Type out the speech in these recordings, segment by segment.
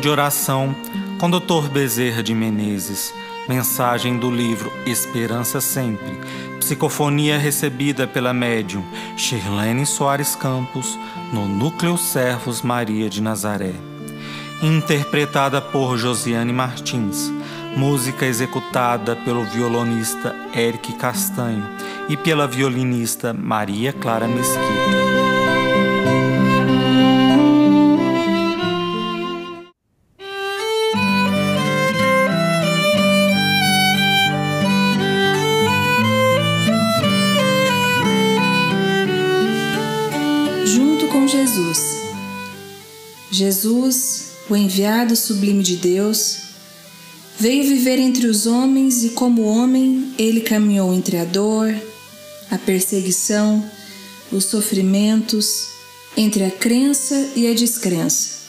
De oração com Dr. Bezerra de Menezes. Mensagem do livro Esperança Sempre. Psicofonia recebida pela médium Shirlene Soares Campos no Núcleo Servos Maria de Nazaré. Interpretada por Josiane Martins. Música executada pelo violonista Eric Castanho e pela violinista Maria Clara Mesquita. Jesus, o enviado sublime de Deus, veio viver entre os homens e, como homem, ele caminhou entre a dor, a perseguição, os sofrimentos, entre a crença e a descrença.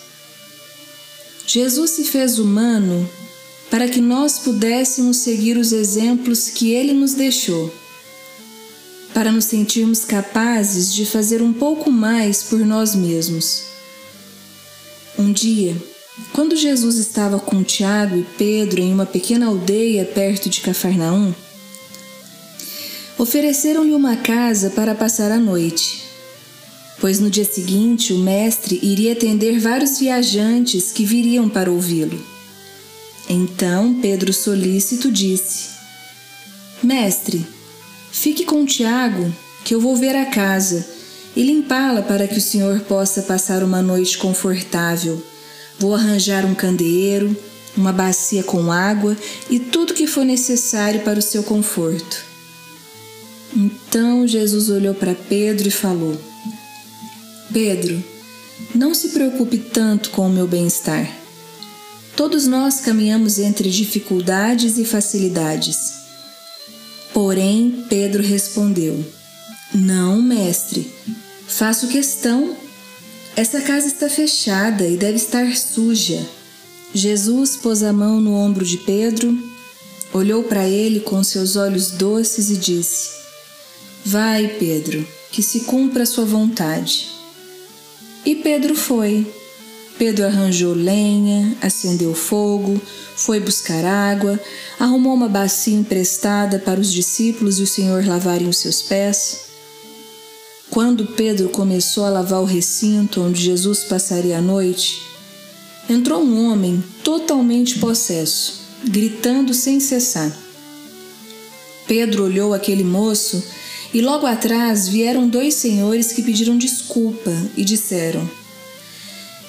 Jesus se fez humano para que nós pudéssemos seguir os exemplos que ele nos deixou para nos sentirmos capazes de fazer um pouco mais por nós mesmos. Um dia, quando Jesus estava com Tiago e Pedro em uma pequena aldeia perto de Cafarnaum, ofereceram-lhe uma casa para passar a noite, pois no dia seguinte o mestre iria atender vários viajantes que viriam para ouvi-lo. Então Pedro solícito disse: Mestre, Fique com Tiago, que eu vou ver a casa e limpá-la para que o senhor possa passar uma noite confortável. Vou arranjar um candeeiro, uma bacia com água e tudo que for necessário para o seu conforto. Então Jesus olhou para Pedro e falou: Pedro, não se preocupe tanto com o meu bem-estar. Todos nós caminhamos entre dificuldades e facilidades. Porém, Pedro respondeu: Não, mestre, faço questão. Essa casa está fechada e deve estar suja. Jesus pôs a mão no ombro de Pedro, olhou para ele com seus olhos doces e disse: Vai, Pedro, que se cumpra a sua vontade. E Pedro foi. Pedro arranjou lenha, acendeu fogo, foi buscar água, arrumou uma bacia emprestada para os discípulos e o Senhor lavarem os seus pés. Quando Pedro começou a lavar o recinto onde Jesus passaria a noite, entrou um homem totalmente possesso, gritando sem cessar. Pedro olhou aquele moço e logo atrás vieram dois senhores que pediram desculpa e disseram: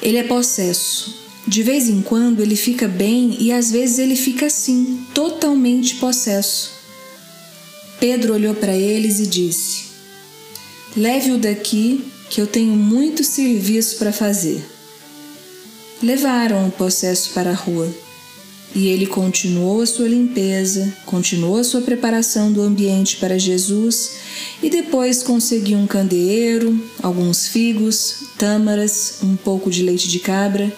ele é possesso. De vez em quando ele fica bem e às vezes ele fica assim, totalmente possesso. Pedro olhou para eles e disse: Leve-o daqui, que eu tenho muito serviço para fazer. Levaram o possesso para a rua. E ele continuou a sua limpeza, continuou a sua preparação do ambiente para Jesus e depois conseguiu um candeeiro, alguns figos, tâmaras, um pouco de leite de cabra.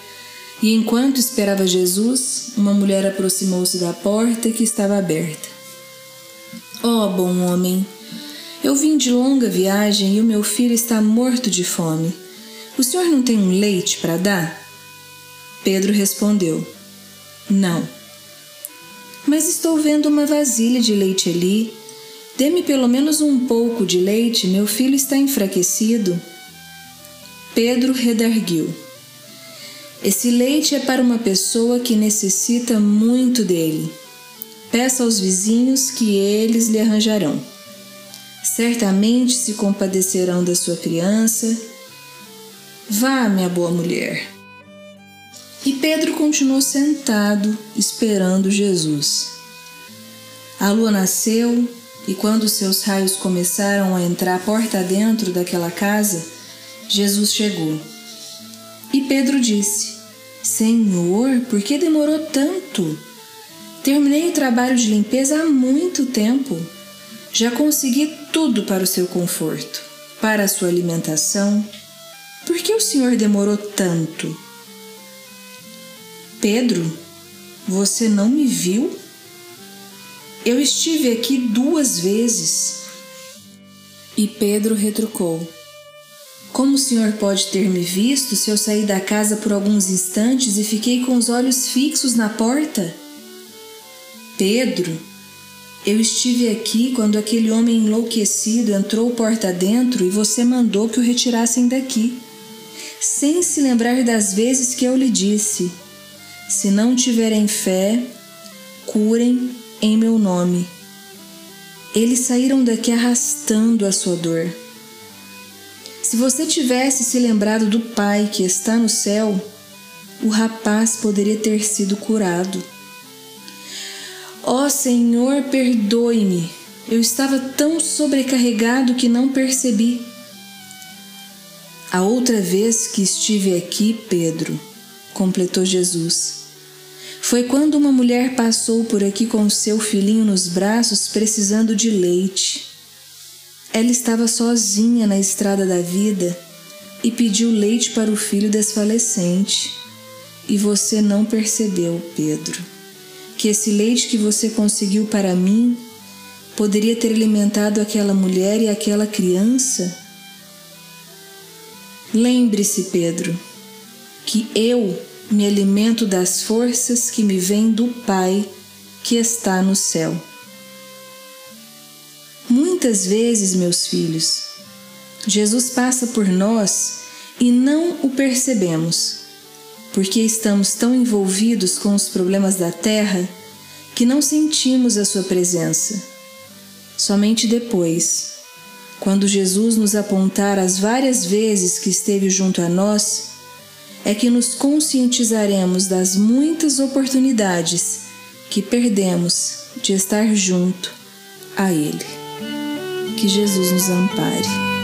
E enquanto esperava Jesus, uma mulher aproximou-se da porta que estava aberta. Oh, bom homem, eu vim de longa viagem e o meu filho está morto de fome. O senhor não tem um leite para dar? Pedro respondeu: não. Mas estou vendo uma vasilha de leite ali. Dê-me pelo menos um pouco de leite, meu filho está enfraquecido. Pedro redarguiu. Esse leite é para uma pessoa que necessita muito dele. Peça aos vizinhos que eles lhe arranjarão. Certamente se compadecerão da sua criança. Vá, minha boa mulher. E Pedro continuou sentado, esperando Jesus. A lua nasceu e, quando seus raios começaram a entrar porta dentro daquela casa, Jesus chegou. E Pedro disse: Senhor, por que demorou tanto? Terminei o trabalho de limpeza há muito tempo. Já consegui tudo para o seu conforto, para a sua alimentação. Por que o Senhor demorou tanto? Pedro, você não me viu? Eu estive aqui duas vezes. E Pedro retrucou: Como o senhor pode ter me visto se eu saí da casa por alguns instantes e fiquei com os olhos fixos na porta? Pedro, eu estive aqui quando aquele homem enlouquecido entrou porta dentro e você mandou que o retirassem daqui, sem se lembrar das vezes que eu lhe disse: se não tiverem fé, curem em meu nome. Eles saíram daqui arrastando a sua dor. Se você tivesse se lembrado do Pai que está no céu, o rapaz poderia ter sido curado. Ó oh, Senhor, perdoe-me. Eu estava tão sobrecarregado que não percebi. A outra vez que estive aqui, Pedro, completou Jesus, foi quando uma mulher passou por aqui com seu filhinho nos braços precisando de leite. Ela estava sozinha na estrada da vida e pediu leite para o filho desfalecente. E você não percebeu, Pedro, que esse leite que você conseguiu para mim poderia ter alimentado aquela mulher e aquela criança? Lembre-se, Pedro, que eu me alimento das forças que me vêm do Pai que está no céu. Muitas vezes, meus filhos, Jesus passa por nós e não o percebemos, porque estamos tão envolvidos com os problemas da terra que não sentimos a Sua presença. Somente depois, quando Jesus nos apontar as várias vezes que esteve junto a nós, é que nos conscientizaremos das muitas oportunidades que perdemos de estar junto a Ele. Que Jesus nos ampare.